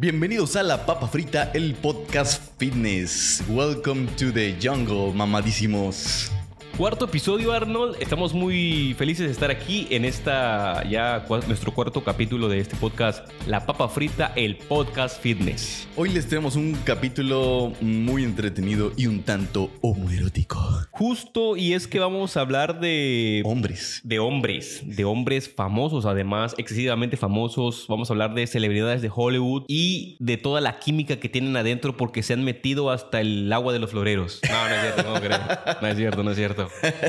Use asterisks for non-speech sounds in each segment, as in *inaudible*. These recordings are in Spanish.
Bienvenidos a La Papa Frita, el podcast fitness. Welcome to the jungle, mamadísimos. Cuarto episodio, Arnold. Estamos muy felices de estar aquí en esta ya cua- nuestro cuarto capítulo de este podcast, La Papa Frita, el podcast fitness. Hoy les tenemos un capítulo muy entretenido y un tanto homoerótico. Justo, y es que vamos a hablar de Hombres. de hombres, de hombres famosos, además, excesivamente famosos. Vamos a hablar de celebridades de Hollywood y de toda la química que tienen adentro porque se han metido hasta el agua de los floreros. No, no es cierto, no creo. No es cierto, no es cierto.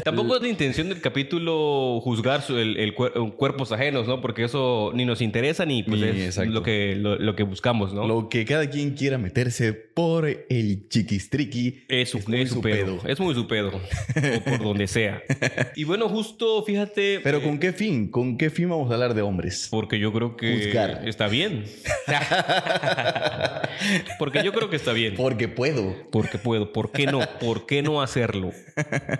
Tampoco es la intención del capítulo juzgar su- el, el cuer- cuerpos ajenos, ¿no? Porque eso ni nos interesa ni pues Ni- es lo que, lo, lo que buscamos, ¿no? Lo que cada quien quiera meterse por el chiquistriqui Es su, muy es su pedo. Es muy su pedo. o por *laughs* donde sea. Y bueno, justo, fíjate. Pero eh, ¿con qué fin? ¿Con qué fin vamos a hablar de hombres? Porque yo creo que Juzgar. está bien. *laughs* Porque yo creo que está bien. Porque puedo. Porque puedo. ¿Por qué no? ¿Por qué no hacerlo?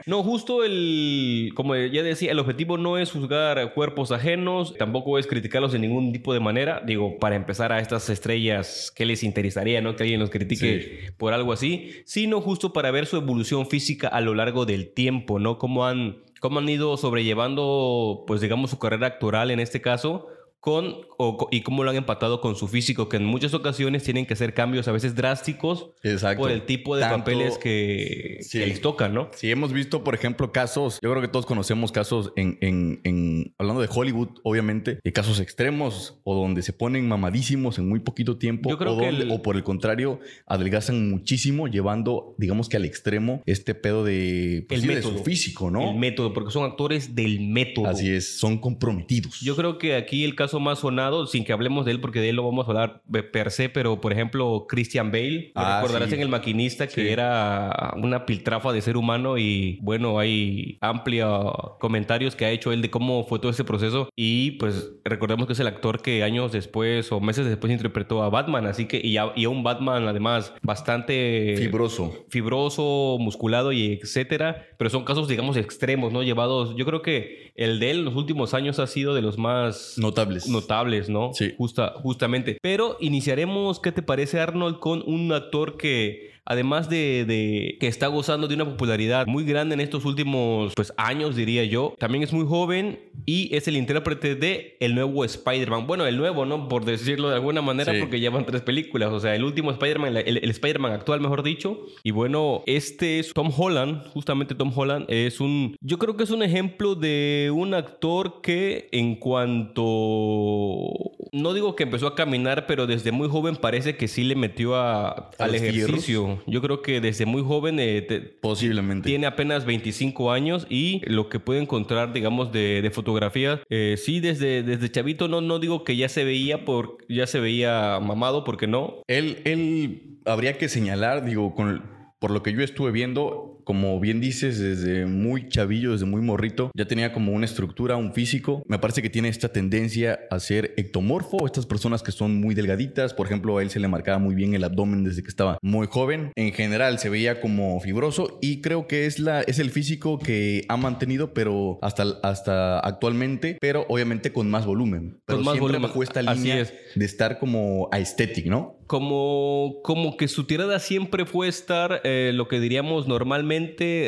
No, *laughs* justo el, como ya decía, el objetivo no es juzgar cuerpos ajenos, tampoco es criticarlos de ningún tipo de manera. Digo, para empezar a estas estrellas, ¿qué les interesaría, no? Que alguien los critique por algo así, sino justo para ver su evolución física a lo largo del tiempo, ¿no? Cómo han, cómo han ido sobrellevando, pues digamos, su carrera actoral en este caso con o y cómo lo han empatado con su físico, que en muchas ocasiones tienen que hacer cambios a veces drásticos Exacto. por el tipo de Tanto- papeles que, Sí. que les tocan, ¿no? Sí, hemos visto, por ejemplo, casos, yo creo que todos conocemos casos en, en- en- hablando de Hollywood, obviamente, de casos extremos o donde se ponen mamadísimos en muy poquito tiempo Yo creo o, que donde- el- o por el contrario, adelgazan muchísimo llevando, digamos que al extremo, este pedo de, pues El sí, de método. su físico, ¿no? El método, porque son actores del método. Así es, son comprometidos. Yo creo que aquí el caso más sonado, sin que hablemos de él, porque de él lo vamos a hablar per se, pero por ejemplo, Christian Bale, Ah, recordarás sí. en El Maquinista, que Sí. era una piltrafa de ser humano y bueno, hay amplios comentarios que ha hecho él de cómo fue todo ese proceso y pues recordemos que es el actor que años después o meses después interpretó a Batman, así que y a, y a un Batman además bastante Fibroso. fibroso, musculado y etcétera, pero son casos digamos extremos, ¿no? Llevados, yo creo que el de él en los últimos años ha sido de los más Notables. Notables, ¿no? Sí. Justa, justamente. Pero iniciaremos, ¿qué te parece Arnold? Con un actor que además de, de que está gozando de una popularidad muy grande en estos últimos pues, años, diría yo, también es muy joven y es el intérprete de el nuevo Spider-Man. Bueno, el nuevo, ¿no? Por decirlo de alguna manera, Sí. porque llevan tres películas. O sea, el último Spider-Man, el, el Spider-Man actual, mejor dicho. Y bueno, este es Tom Holland, justamente Tom Holland, es un... Yo creo que es un ejemplo de un actor que en cuanto... No digo que empezó a caminar, pero desde muy joven parece que sí le metió a- al los Yo creo que desde muy joven eh, te- Posiblemente. tiene apenas 25 años y lo que puede encontrar, digamos, de, de fotografías, eh, sí, desde, desde chavito no, no digo que ya se veía por, ya se veía mamado, porque no. Él, él habría que señalar, digo, con, por lo que yo estuve viendo, como bien dices, desde muy chavillo, desde muy morrito, ya tenía como una estructura, un físico. Me parece que tiene esta tendencia a ser ectomorfo, estas personas que son muy delgaditas. Por ejemplo, a él se le marcaba muy bien el abdomen desde que estaba muy joven. En general se veía como fibroso y creo que es, la, es el físico que ha mantenido, pero hasta, hasta actualmente, pero obviamente con más volumen. Pero más siempre volumen. bajo esta línea es. de estar como aesthetic, ¿no? Como, como que su tirada siempre fue estar eh, lo que diríamos normalmente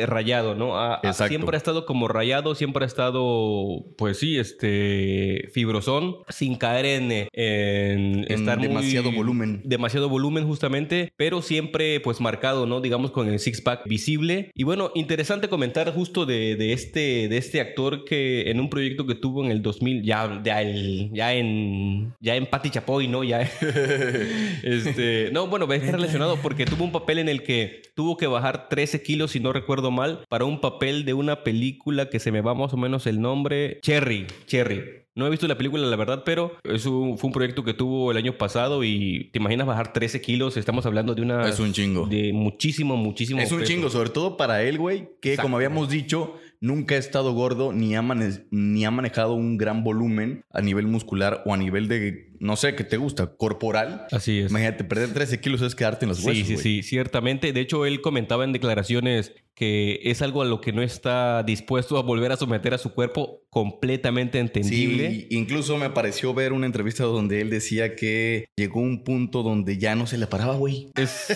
rayado, ¿no? A- a- siempre ha estado como rayado, siempre ha estado, pues sí, este, fibrosón, sin caer en, eh, en En estar muy- demasiado volumen. demasiado volumen justamente, pero siempre pues marcado, ¿no? Digamos con el six pack visible. Y bueno, interesante comentar justo de, de este, de este actor que en un proyecto que tuvo en el 2000, ya, ya, el- ya en, ya en Pati Chapoy, ¿no? Ya, *laughs* este, no, bueno, está *laughs* relacionado porque tuvo un papel en el que tuvo que bajar 13 kilos, si no recuerdo mal, para un papel de una película que se me va más o menos el nombre, Cherry, Cherry. No he visto la película, la verdad, pero es un- fue un proyecto que tuvo el año pasado y te imaginas bajar 13 kilos. Estamos hablando de una. Es un chingo. De muchísimo, muchísimo. Es un peso. chingo, sobre todo para él, güey, que Exacto. como habíamos dicho, nunca ha estado gordo ni ha, ni ha manejado un gran volumen a nivel muscular o a nivel de, no sé, ¿qué te gusta? Corporal. Así es. Imagínate, perder 13 kilos es quedarte en los huesos. Sí, sí, sí, ciertamente. De hecho, él comentaba en declaraciones que es algo a lo que no está dispuesto a volver a someter a su cuerpo completamente entendible. Sí, incluso me pareció ver una entrevista donde él decía que llegó un punto donde ya no se le paraba, güey. Es,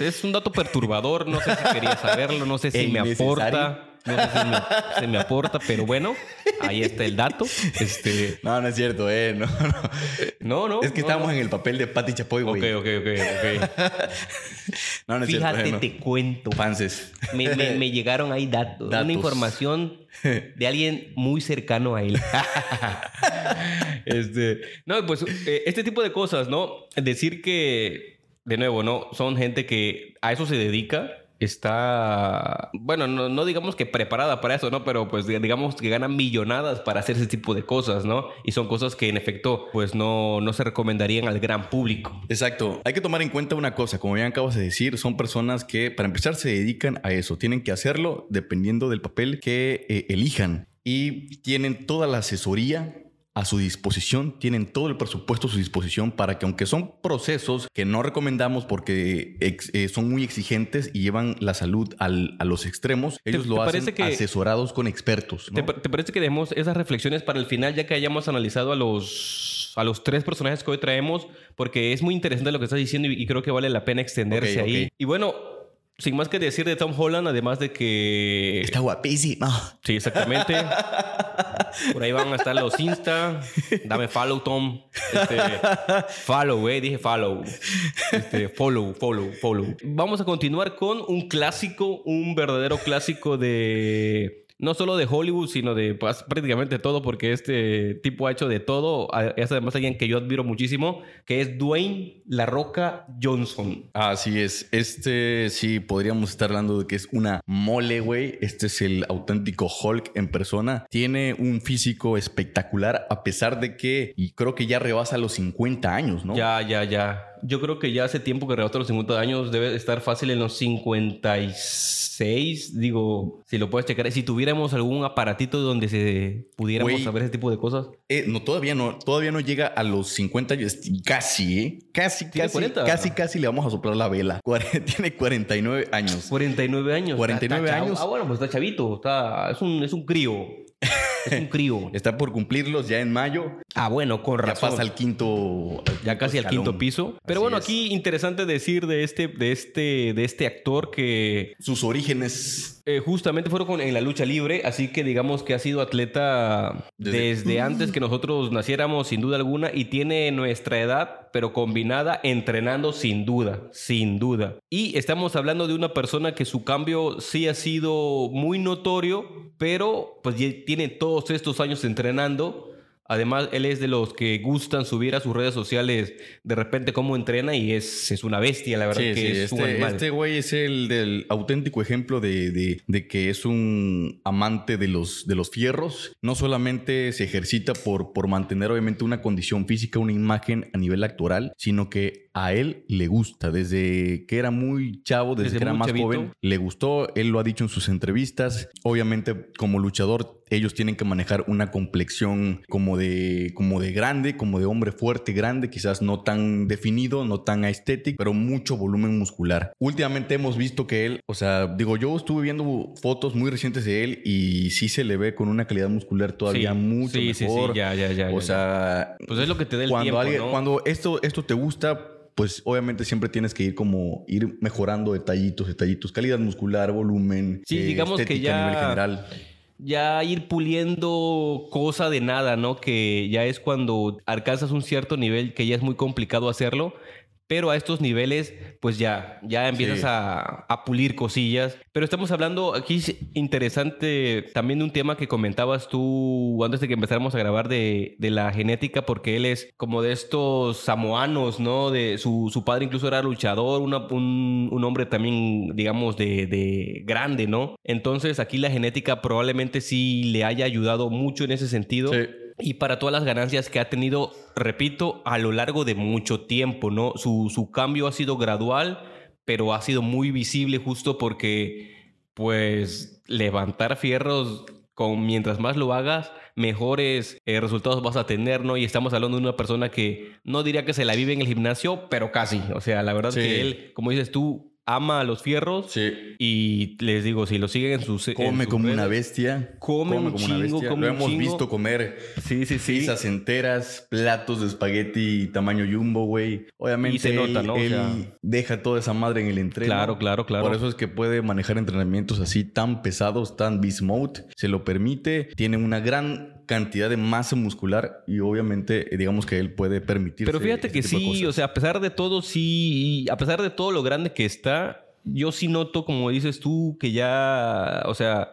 es un dato perturbador, no sé si quería saberlo, no sé *laughs* si me aporta. No sé si me, si me aporta, pero bueno, ahí está el dato. Este, No, no es cierto, eh. No, no. no, no. Es que no, estábamos no. en el papel de Pati Chapoy, Ok, güey. ok, ok, ok. No, no es Fíjate, cierto. eh, no. te cuento. Fanses. Me, me- me llegaron ahí datos, Datos. una información de alguien muy cercano a él. *laughs* este, no, pues eh, este tipo de cosas, ¿no? Decir que, de nuevo, ¿no? Son gente que a eso se dedica. Está, bueno, no, no digamos que preparada para eso, ¿no? Pero pues digamos que ganan millonadas para hacer ese tipo de cosas, ¿no? Y son cosas que en efecto pues no, no se recomendarían al gran público. Exacto. Hay que tomar en cuenta una cosa, como bien acabas de decir, son personas que para empezar se dedican a eso. Tienen que hacerlo dependiendo del papel que eh, elijan. Y tienen toda la asesoría a su disposición, tienen todo el presupuesto a su disposición para que aunque son procesos que no recomendamos porque ex- eh, son muy exigentes y llevan la salud al- a los extremos, ellos te lo hacen que- asesorados con expertos. ¿Te, ¿no? pa- te parece que dejemos esas reflexiones para el final, ya que hayamos analizado a los, a los tres personajes que hoy traemos? Porque es muy interesante lo que estás diciendo y, y creo que vale la pena extenderse ahí. Y bueno, sin más que decir de Tom Holland, además de que... Está guapísimo. Sí, exactamente. *laughs* Por ahí van a estar los Insta. Dame follow, Tom. Este, follow, eh. Dije follow. Este, follow, follow, follow. Vamos a continuar con un clásico, un verdadero clásico de... No solo de Hollywood, sino de pues, prácticamente todo, porque este tipo ha hecho de todo. Es además alguien que yo admiro muchísimo, que es Dwayne La Roca Johnson. Así es. Este sí podríamos estar hablando de que es una mole, güey. Este es el auténtico Hulk en persona. Tiene un físico espectacular, a pesar de que, y creo que ya rebasa los 50 años, ¿no? Ya, ya, ya. Yo creo que ya hace tiempo que rebasó los 50 años, debe estar fácil en los 56. Digo, si lo puedes checar. Si tuviéramos algún aparatito donde se pudiéramos saber ese tipo de cosas. Eh, no, todavía no, todavía no llega a los 50 años. Casi, ¿eh? Casi, casi, 40. casi, casi le vamos a soplar la vela. *laughs* Tiene 49 años. 49 años. 49 Está- está años. Ah, bueno, pues está chavito. Está, es, un, es un crío. Es un crío. *laughs* Está por cumplirlos ya en mayo. Ah, bueno, con Ya razón. pasa al quinto. al Ya casi al quinto piso. Pero Así bueno, es. aquí interesante decir de este, de este, de este actor que Sus orígenes. Eh, justamente fueron con- en la lucha libre, así que digamos que ha sido atleta Desde- desde, *laughs* antes que nosotros naciéramos, sin duda alguna, y tiene nuestra edad, pero combinada entrenando sin duda, sin duda. Y estamos hablando de una persona que su cambio sí ha sido muy notorio, pero pues ya tiene todos estos años entrenando. Además, él es de los que gustan subir a sus redes sociales de repente cómo entrena y es, es una bestia, la verdad Sí, que sí, es un este, animal. este güey es el del auténtico ejemplo de, de- de que es un amante de los, de los fierros. No solamente se ejercita por, por mantener obviamente una condición física, una imagen a nivel actoral, sino que a él le gusta. Desde que era muy chavo, desde, Desde que era más chavito. joven, le gustó. Él lo ha dicho en sus entrevistas. Obviamente, como luchador, ellos tienen que manejar una complexión como de, como de grande, como de hombre fuerte, grande, quizás no tan definido, no tan estético, pero mucho volumen muscular. Últimamente hemos visto que él, o sea, digo, yo estuve viendo fotos muy recientes de él y sí se le ve con una calidad muscular todavía Sí, mucho sí, sí, mejor. sí, ya, ya, ya, O ya, sea, Pues es lo que te da el cuando tiempo, alguien, ¿no? cuando esto, esto te gusta, pues obviamente siempre tienes que ir como ir mejorando detallitos, detallitos, calidad muscular, volumen, Sí, digamos que estética a ya- nivel general. ya ir puliendo cosa de nada, ¿no? Que ya es cuando alcanzas un cierto nivel que ya es muy complicado hacerlo. Pero a estos niveles, pues ya, ya empiezas Sí. a, a pulir cosillas. Pero estamos hablando aquí es interesante también de un tema que comentabas tú antes de que empezáramos a grabar de, de la genética, porque él es como de estos samoanos, ¿no? De su, su padre incluso era luchador, una- un, un hombre también, digamos, de, de grande, ¿no? Entonces aquí la genética probablemente sí le haya ayudado mucho en ese sentido. Sí. Y para todas las ganancias que ha tenido, repito, a lo largo de mucho tiempo, ¿no? Su, su cambio ha sido gradual, pero ha sido muy visible justo porque pues levantar fierros con mientras más lo hagas, mejores eh, resultados vas a tener, ¿no? Y estamos hablando de una persona que no diría que se la vive en el gimnasio, pero casi. O sea, la verdad Sí. que él, como dices tú, ama a los fierros. Sí. Y les digo, si lo siguen en sus. en Come sus como redes- una bestia. Come un chingo, come Lo un hemos chingo. visto comer Sí, sí, sí. pizzas enteras, platos de espagueti tamaño jumbo, güey. Obviamente Y se nota, él, ¿no? O él sea- deja toda esa madre en el entreno. Claro, claro, claro. Por eso es que puede manejar entrenamientos así tan pesados, tan beast mode. Se lo permite. Tiene una gran cantidad de masa muscular y obviamente eh, digamos que él puede permitirse Pero fíjate ese que sí, o sea, a pesar de todo, sí, a pesar de todo lo grande que está, yo sí noto, como dices tú, que ya, o sea,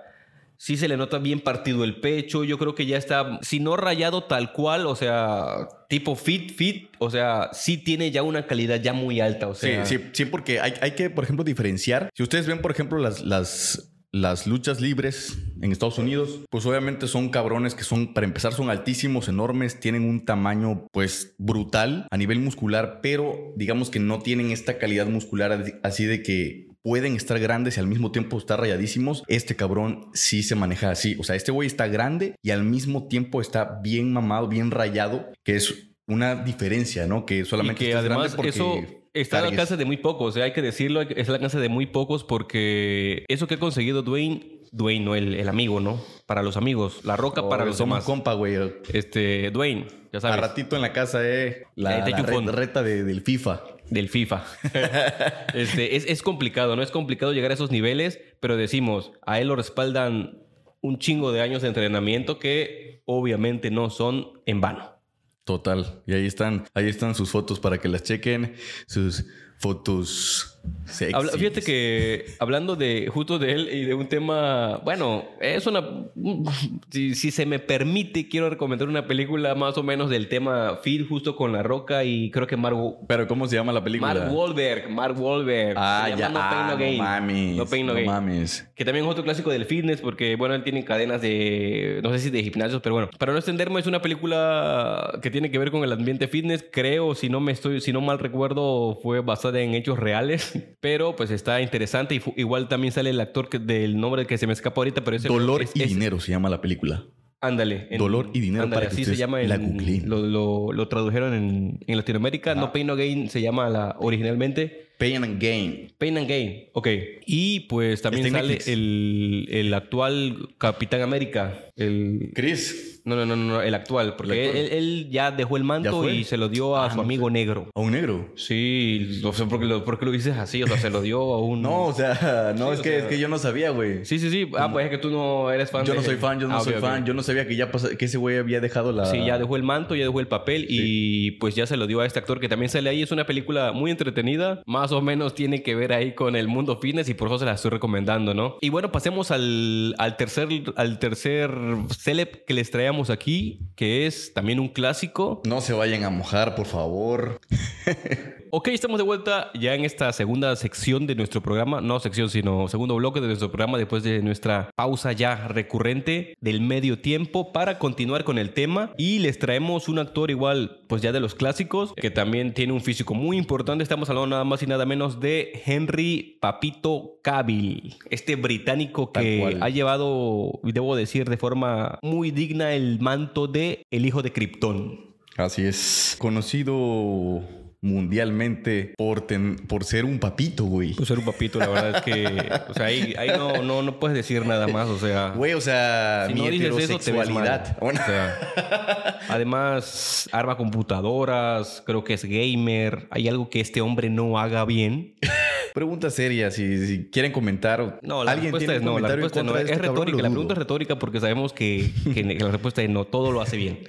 sí se le nota bien partido el pecho, yo creo que ya está, si no rayado tal cual, o sea, tipo fit, fit, o sea, sí tiene ya una calidad ya muy alta, o sea. Sí, sí, sí, porque hay, hay que, por ejemplo, diferenciar. Si ustedes ven, por ejemplo, las, las, las luchas libres en Estados Unidos, pues obviamente son cabrones que son, para empezar, son altísimos, enormes, tienen un tamaño, pues, brutal a nivel muscular, pero digamos que no tienen esta calidad muscular así de que pueden estar grandes y al mismo tiempo estar rayadísimos. Este cabrón sí se maneja así. O sea, este güey está grande y al mismo tiempo está bien mamado, bien rayado, que es una diferencia, ¿no? Que Y solamente que estés grande además porque eso está al alcance de muy pocos, o sea, hay que decirlo, está al alcance de muy pocos porque eso que ha conseguido Dwayne, Dwayne, no el, el amigo, ¿no? Para los amigos, la roca para Oh, los somos demás. compa, güey. Este, Dwayne, ya A sabes. ratito en la casa, eh. La, te la reta de- del FIFA. Del FIFA. *laughs* este, es, es complicado, ¿no? Es complicado llegar a esos niveles, pero decimos, a él lo respaldan un chingo de años de entrenamiento que obviamente no son en vano. Total. Y ahí están, ahí están sus fotos para que las chequen. Sus fotos. Habla- fíjate que hablando de justo de él y de un tema, bueno, es una, si, si se me permite, quiero recomendar una película más o menos del tema Fit justo con La Roca y creo que Mark, Pero ¿cómo se llama la película? Mark Wahlberg, Mark Wahlberg. Ah, Se ya. No Pain ah, No Gain. No mames. No Pain No Gain. mames. Que también es otro clásico del fitness, porque bueno, él tiene cadenas de, no sé si de gimnasios, pero bueno, para no extenderme, es una película que tiene que ver con el ambiente fitness. Creo, si no me estoy, si no mal recuerdo, fue basada en hechos reales, pero pues está interesante y igual también sale el actor que, del nombre que se me escapa ahorita, pero es el- Dolor es- y es- dinero se llama la película. Ándale. en- Dolor y dinero ándale, para que así se llama en, la lo, lo, lo tradujeron en, en Latinoamérica. No Pain No Gain se llama la, originalmente. Pain and Gain. Pain and Gain, ok. Y pues también Está en sale Netflix. el, el actual Capitán América. El, Chris. no, no, no, no, el actual. Porque El actual. Él, él ya dejó el ¿Ya manto fue? y se lo dio a Ah, su no amigo negro. A un negro. Sí, no sé por qué lo, por qué lo dices así. O sea, se lo dio a un... No, o sea, *laughs* no, Sí, es, o que, sea- es que yo no sabía, güey. Sí, sí, sí. Ah, pues es que tú no eres fan Yo de- no soy fan, yo no Ah, ok, soy ok. fan. Yo no sabía que ya pasa- que ese güey había dejado la. Sí, ya dejó el manto, ya dejó el papel y pues ya se lo dio a este actor que también sale ahí. Es una película muy entretenida, más o menos tiene que ver ahí con el mundo fitness y por eso se la estoy recomendando, ¿no? Y bueno, pasemos al, al tercer al tercer celeb que les traíamos aquí, que es también un clásico. No se vayan a mojar, por favor. *laughs* Ok, estamos de vuelta ya en esta segunda sección de nuestro programa, no sección, sino segundo bloque de nuestro programa después de nuestra pausa ya recurrente del medio tiempo para continuar con el tema y les traemos un actor igual, pues ya de los clásicos, que también tiene un físico muy importante, estamos hablando nada más y nada menos de Henry Papito Cavill, este británico que ha llevado, debo decir, de forma muy digna el manto de el hijo de Krypton. Así es. Conocido mundialmente por, ten- por ser un papito, güey. Pues ser un papito, la verdad es que, *laughs* o sea, ahí, ahí no, no, no puedes decir nada más, o sea, Güey, o sea, si mi no dices eso heterosexualidad. O sea, además, arma computadoras, creo que es gamer, hay algo que este hombre no haga bien. *laughs* Pregunta seria, si, si quieren comentar. No, la ¿Alguien respuesta tiene es no, la respuesta no, es este retórica, la pregunta es retórica porque sabemos que, que *laughs* la respuesta es no, todo lo hace bien.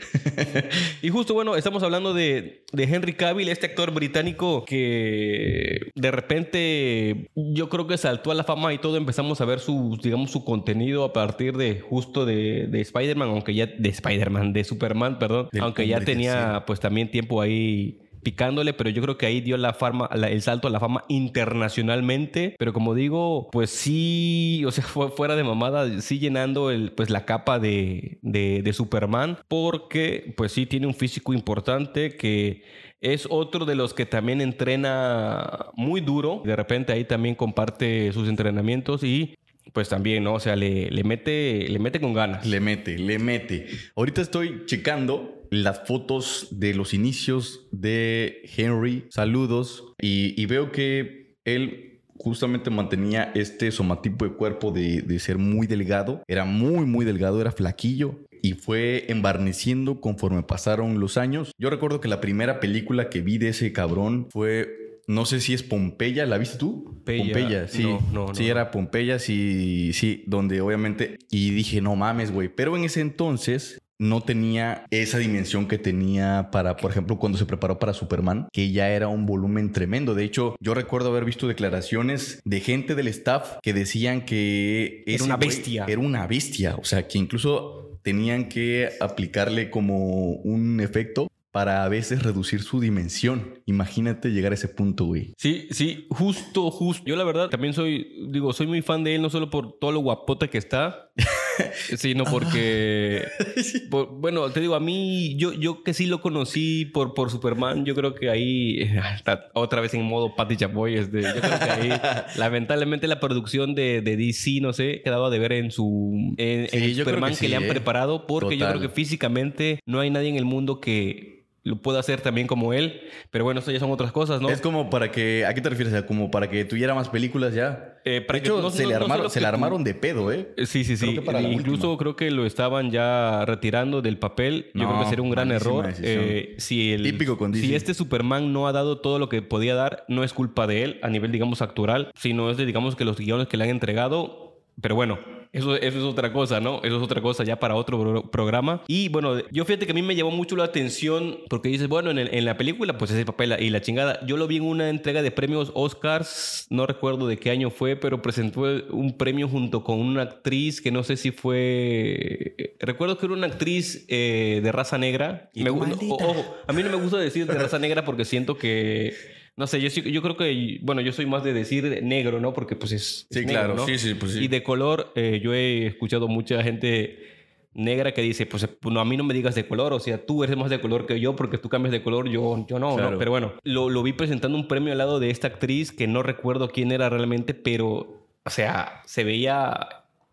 Y justo, bueno, estamos hablando de, de Henry Cavill, este actor británico que de repente yo creo que saltó a la fama y todo empezamos a ver su, digamos, su contenido a partir de justo de, de Spider-Man, aunque ya, de Spider-Man, de Superman, perdón, Del aunque ya tenía pues también tiempo ahí picándole, pero yo creo que ahí dio la fama, la- el salto a la fama internacionalmente. Pero como digo, pues sí, o sea, *laughs* fue fuera de mamada, sí llenando el, pues la capa de, de, de Superman, porque pues sí tiene un físico importante que es otro de los que también entrena muy duro. De repente ahí también comparte sus entrenamientos y pues también, ¿no? O sea, le, le, mete, le mete con ganas. Le mete, le mete. Ahorita estoy checando las fotos de los inicios de Henry. Saludos. Y, y veo que él justamente mantenía este somatipo de cuerpo de, de, ser muy delgado. Era muy, muy delgado, era flaquillo. Y fue embarneciendo conforme pasaron los años. Yo recuerdo que la primera película que vi de ese cabrón fue no sé si es Pompeya, ¿la viste tú? Pompeya, Pompeya sí. no, no, sí, era Pompeya, sí, sí, donde obviamente. Y dije, no mames, güey. Pero en ese entonces no tenía esa dimensión que tenía para, por ejemplo, cuando se preparó para Superman, que ya era un volumen tremendo. De hecho, yo recuerdo haber visto declaraciones de gente del staff que decían que Era una bestia. Era una bestia. O sea, que incluso tenían que aplicarle como un efecto para a veces reducir su dimensión. Imagínate llegar a ese punto, güey. Sí, sí, justo, justo. Yo la verdad también soy, digo, soy muy fan de él, no solo por todo lo guapote que está, *laughs* sino porque, *laughs* por- bueno, te digo, a mí, yo, yo que sí lo conocí por, por Superman, yo creo que ahí, está otra vez en modo Patty Chapoy, este, yo creo que ahí, *laughs* lamentablemente la producción de, de DC, no sé, quedaba de ver en su, en, Sí, Superman que que, sí, le han ¿eh? preparado, porque yo creo que físicamente no hay nadie en el mundo que lo pueda hacer también como él, pero bueno, eso ya son otras cosas, ¿no? Es como para que, ¿a qué te refieres? Como para que tuviera más películas ya. Eh, para de que hecho, no- se, no- le no armaron, se le armaron de pedo, ¿eh? Eh, Sí, sí, sí. Creo la Incluso última. creo que lo estaban ya retirando del papel. Yo creo que sería un gran error. Eh, si, el, Típico con si este Superman no ha dado todo lo que podía dar, no es culpa de él a nivel, digamos, actoral, sino es de, digamos, que los guiones que le han entregado. Pero bueno, eso, eso es otra cosa, ¿no? Eso es otra cosa ya para otro pro- programa. Y bueno, yo fíjate que a mí me llamó mucho la atención porque dices, bueno, en, el- en la película, pues ese papel y la chingada. Yo lo vi en una entrega de premios Oscars, no recuerdo de qué año fue, pero presentó un premio junto con una actriz que no sé si fue. Recuerdo que era una actriz eh, de raza negra. Y Me ojo, a mí no me gusta decir de raza negra porque siento que. No sé, yo, creo que, bueno, yo soy más de decir negro, ¿no? Porque pues es... Sí, es negro, claro. ¿no? Sí, sí, pues sí. Y de color, eh, yo he escuchado mucha gente negra que dice, pues pues, no, a mí no me digas de color, o sea, tú eres más de color que yo porque tú cambias de color, yo, yo no, Claro. ¿no? Pero bueno, lo, lo vi presentando un premio al lado de esta actriz que no recuerdo quién era realmente, pero, o sea, se veía...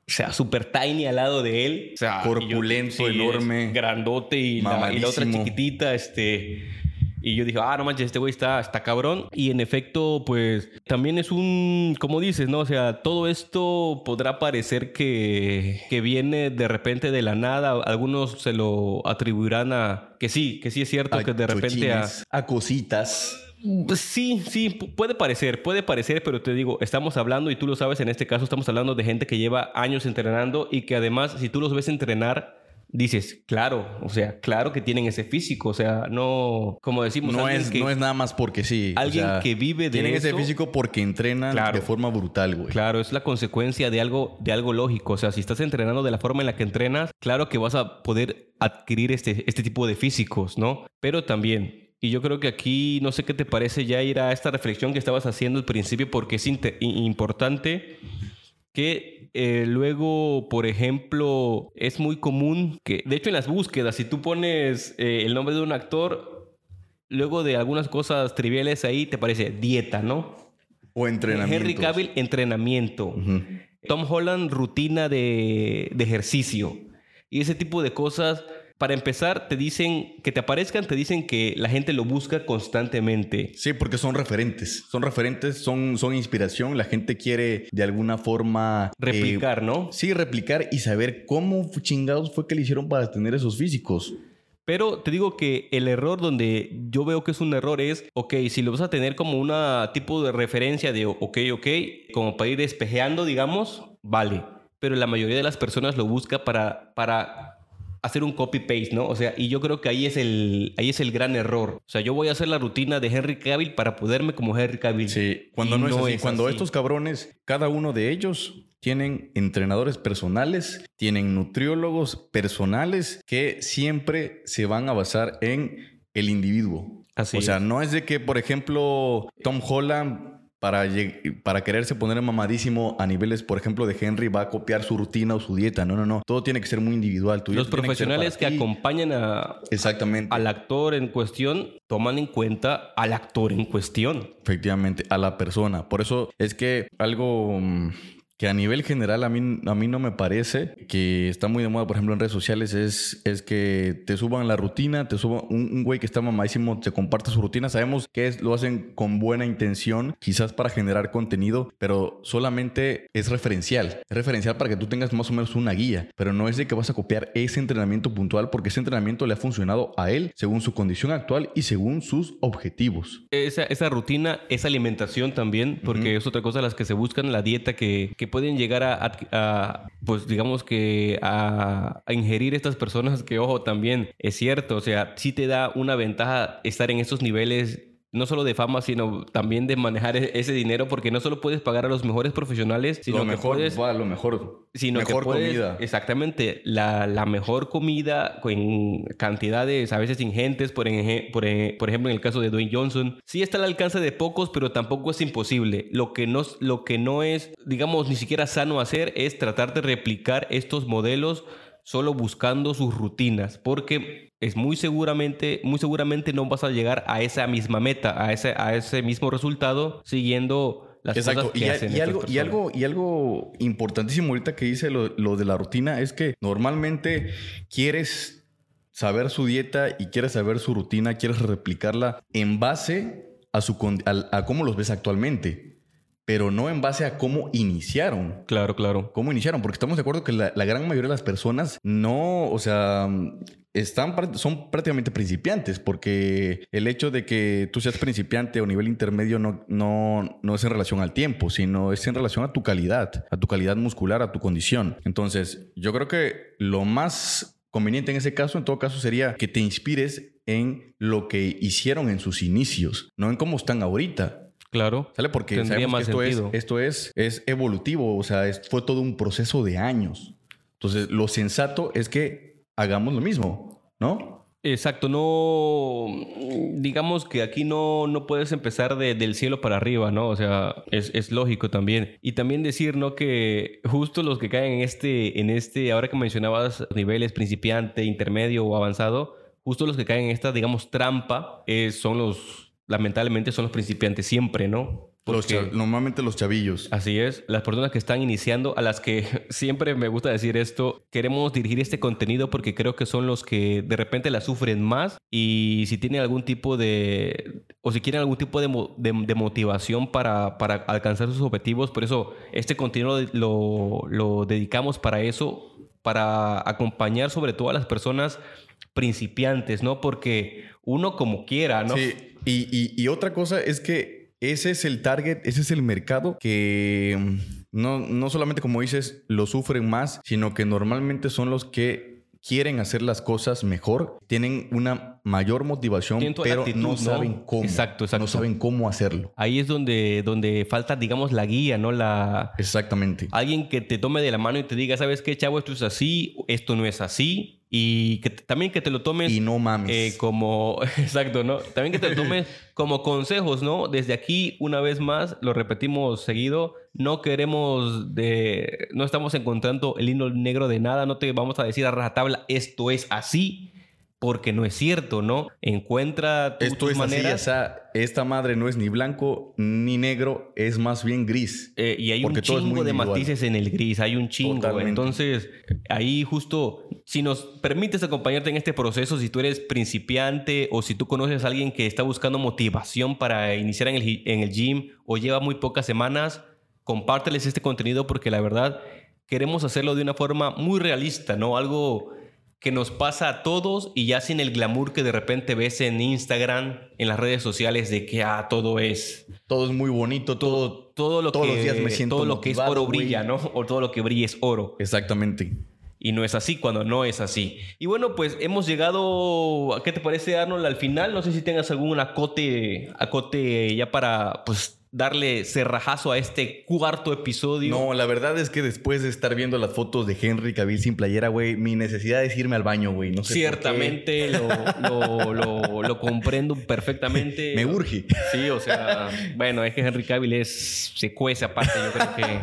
O sea, super tiny al lado de él. O sea, Corpulento, enorme, Grandote y la, y la otra chiquitita, este... Y yo dije, ah, no manches, este güey está, está cabrón. Y en efecto, pues también es un, como dices, ¿no? O sea, todo esto podrá parecer que, que viene de repente de la nada. Algunos se lo atribuirán a que sí, que sí es cierto A que de repente a... a cositas. Sí, sí, pu- puede parecer, puede parecer, pero te digo, estamos hablando, y tú lo sabes, en este caso estamos hablando de gente que lleva años entrenando y que además, si tú los ves entrenar, dices, claro, o sea, claro que tienen ese físico, o sea, no, como decimos, No es, que- no es nada más porque sí. o alguien sea, que vive de Tienen ese eso- físico porque entrenan Claro. de forma brutal, güey. Claro, es la consecuencia de algo, de algo lógico. O sea, si estás entrenando de la forma en la que entrenas, claro que vas a poder adquirir este, este tipo de físicos, ¿no? Pero también, y yo creo que aquí, no sé qué te parece ya ir a esta reflexión que estabas haciendo al principio, porque es importante que eh, luego, por ejemplo, es muy común que, de hecho, en las búsquedas, si tú pones eh, el nombre de un actor, luego de algunas cosas triviales ahí te parece dieta, ¿no? O entrenamiento. Henry Cavill, entrenamiento. Tom Holland, rutina de, de ejercicio. Y ese tipo de cosas. Para empezar, te dicen que te aparezcan, te dicen que la gente lo busca constantemente. Sí, porque son referentes. Son referentes, son, son inspiración. La gente quiere de alguna forma... eh, Replicar, ¿no? sí, replicar y saber cómo chingados fue que le hicieron para tener esos físicos. Pero te digo que el error donde yo veo que es un error es, ok, si lo vas a tener como una tipo de referencia de, ok, ok, como para ir despejeando, digamos, vale. Pero la mayoría de las personas lo busca para, para hacer un copy-paste, ¿no? O sea, y yo creo que ahí es, el, ahí es el gran error. O sea, yo voy a hacer la rutina de Henry Cavill para poderme como Henry Cavill. Sí, cuando no, es así. cuando así. estos cabrones, cada uno de ellos tienen entrenadores personales, tienen nutriólogos personales que siempre se van a basar en el individuo. Así o sea, es. no es de que, por ejemplo, Tom Holland para, para quererse poner mamadísimo a niveles, por ejemplo, de Henry, va a copiar su rutina o su dieta. No, no, no. Todo tiene que ser muy individual. Tu Los profesionales que acompañan a, Exactamente. al actor en cuestión toman en cuenta al actor en cuestión. Efectivamente, a la persona. Por eso es que algo mm, que a nivel general a mí, a mí no me parece que está muy de moda, por ejemplo, en redes sociales, es, es que te suban la rutina, te suban un, güey que está mamadísimo, te comparte su rutina. Sabemos que es, lo hacen con buena intención, quizás para generar contenido, pero solamente es referencial. Es referencial para que tú tengas más o menos una guía, pero no es de que vas a copiar ese entrenamiento puntual porque ese entrenamiento le ha funcionado a él según su condición actual y según sus objetivos. Esa, esa rutina, esa alimentación también, porque es otra cosa las que se buscan, la dieta que, que pueden llegar a, pues digamos que a, ingerir estas personas, que ojo, también es cierto, o sea, sí te da una ventaja estar en estos niveles no solo de fama, sino también de manejar e-, ese dinero, porque no solo puedes pagar a los mejores profesionales, sino lo que mejor, puedes, lo mejor, sino mejor que puedes, comida. exactamente, la, la, mejor comida en cantidades a veces ingentes, por, por, por, ejemplo en el caso de Dwayne Johnson, sí está al alcance de pocos, pero tampoco es imposible. Lo que no, lo que no es, digamos, ni siquiera sano hacer es tratar de replicar estos modelos solo buscando sus rutinas, porque es muy seguramente, muy seguramente no vas a llegar a esa misma meta, a ese, a ese mismo resultado siguiendo las cosas que y, hacen y algo, y algo y algo importantísimo ahorita que dice lo, lo, de la rutina es que normalmente quieres saber su dieta y quieres saber su rutina, quieres replicarla en base a, su, a, a cómo los ves actualmente pero no en base a cómo iniciaron. Claro, claro. Cómo iniciaron, porque estamos de acuerdo que la, la gran mayoría de las personas no, o sea, están, son prácticamente principiantes, porque el hecho de que tú seas principiante o nivel intermedio no, no, no es en relación al tiempo, sino es en relación a tu calidad, a tu calidad muscular, a tu condición. Entonces, yo creo que lo más conveniente en ese caso, en todo caso, sería que te inspires en lo que hicieron en sus inicios, no en cómo están ahorita. Claro. ¿Sale? Porque sabemos que esto, es, esto es, es evolutivo, o sea, fue todo un proceso de años. Entonces, lo sensato es que hagamos lo mismo, ¿no? Exacto, no, digamos que aquí no, no puedes empezar del cielo para arriba, ¿no? O sea, es, es, lógico también. Y también decir, ¿no? Que justo los que caen en este, en este, ahora que mencionabas niveles principiante, intermedio o avanzado, justo los que caen en esta, digamos, trampa, eh, son los lamentablemente son los principiantes siempre, ¿no? normalmente los chavillos. Así es, las personas que están iniciando, a las que *laughs* siempre me gusta decir esto, queremos dirigir este contenido porque creo que son los que de repente la sufren más y si tienen algún tipo de, o si quieren algún tipo de, de, motivación para, para, alcanzar sus objetivos, por eso este contenido lo, lo dedicamos para eso, para acompañar sobre todo a las personas principiantes, ¿no? Porque uno como quiera, ¿no? Sí, y, otra cosa es que ese es el target, ese es el mercado que mm, no, no solamente como dices, lo sufren más, sino que normalmente son los que quieren hacer las cosas mejor, tienen una mayor motivación, pero no saben cómo. Exacto, exacto. No saben cómo hacerlo. Ahí es donde, donde falta, digamos, la guía, ¿no? La... Exactamente. Alguien que te tome de la mano y te diga, ¿sabes qué, chavo? Esto es así, esto no es así y que también que te lo tomes y no mames. eh, como *laughs* exacto no también que te lo tomes *laughs* como consejos no desde aquí una vez más lo repetimos seguido no queremos de no estamos encontrando el hilo negro de nada no te vamos a decir a rajatabla esto es así porque no es cierto, ¿no? Encuentra tu, Esto es maneras. Así, esta madre no es ni blanco ni negro, es más bien gris. Eh, y hay un chingo de matices en el gris, hay un chingo. Entonces, ahí justo, si nos permites acompañarte en este proceso, si tú eres principiante o si tú conoces a alguien que está buscando motivación para iniciar en el, en el gym o lleva muy pocas semanas, compárteles este contenido porque la verdad queremos hacerlo de una forma muy realista, ¿no? Algo que nos pasa a todos y ya sin el glamour que de repente ves en Instagram, en las redes sociales de que ah, todo es todo es muy bonito, todo todo lo todos que los días me siento todo lo que es oro brilla, ¿no? O todo lo que brilla es oro. Exactamente. Y no es así cuando no es así. Y bueno, pues hemos llegado, ¿a qué te parece Arnold al final? No sé si tengas algún acote acote ya para pues darle cerrajazo a este cuarto episodio. No, la verdad es que después de estar viendo las fotos de Henry Cavill sin playera, güey, mi necesidad es irme al baño, güey. No sé Ciertamente Lo, lo, lo, comprendo perfectamente. Me urge. Sí, o sea, bueno, es que Henry Cavill es, se cuece aparte, yo creo que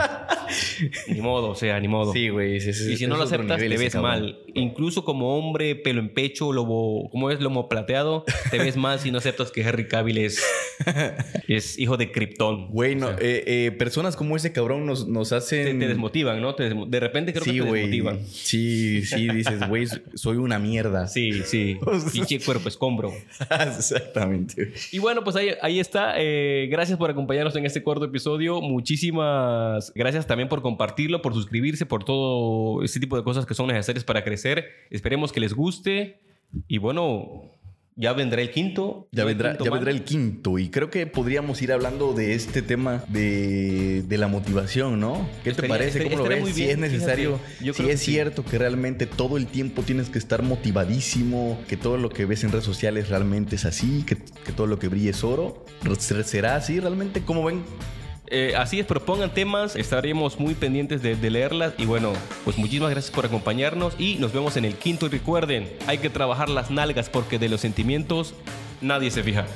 ni modo, o sea, ni modo. Sí, güey. y si no lo aceptas, te ves mal. Incluso como hombre, pelo en pecho, lobo, ¿cómo es? Lomo plateado, te ves mal si no aceptas que Henry Cavill es, *laughs* es hijo de Krypton. Güey, no, eh, eh, personas como ese cabrón nos, nos hacen. Te, desmotivan, ¿no? de repente creo que te desmotivan. Sí, sí, dices, güey, soy una mierda. Sí, sí. *laughs* Pinche cuerpo escombro. *laughs* Exactamente. Y bueno, pues ahí, ahí está. Eh, gracias por acompañarnos en este cuarto episodio. Muchísimas gracias también por compartirlo, por suscribirse, por todo ese tipo de cosas que son necesarias para crecer. Esperemos que les guste. Y bueno, ya vendrá el quinto. Ya, vendrá, ya vendrá el quinto. Y creo que podríamos ir hablando de este tema de, la motivación, ¿no? ¿Qué te parece? ¿Cómo lo ves? si es necesario, si es cierto que realmente todo el tiempo tienes que estar motivadísimo, que todo lo que ves en redes sociales realmente es así, que, que todo lo que brille es oro. ¿Será así realmente? ¿Cómo ven? Eh, así es, propongan temas, estaremos muy pendientes de, de, leerlas. Y bueno, pues muchísimas gracias por acompañarnos y nos vemos en el quinto. Y recuerden, hay que trabajar las nalgas porque de los sentimientos nadie se fija.